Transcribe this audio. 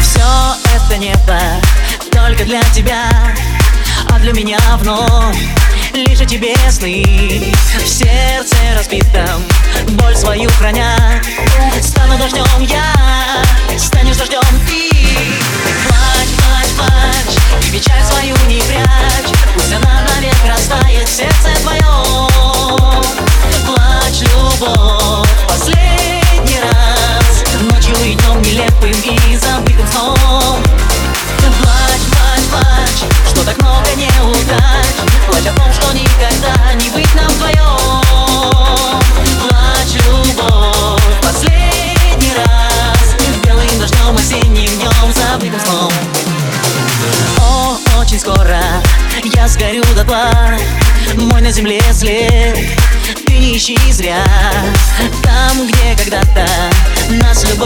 Все это небо только для тебя А для меня вновь. Лишь о тебе сны В сердце разбитом боль свою храня и забытым сном Плачь, плачь, что так много неудач Плачь о том, что никогда не быть нам вдвоем Плачь, любовь, последний раз Белым дождем, осенним днем, забытым сном О, очень скоро я сгорю дотла Мой на земле след Ты не ищи зря Там, где когда-то нас любовь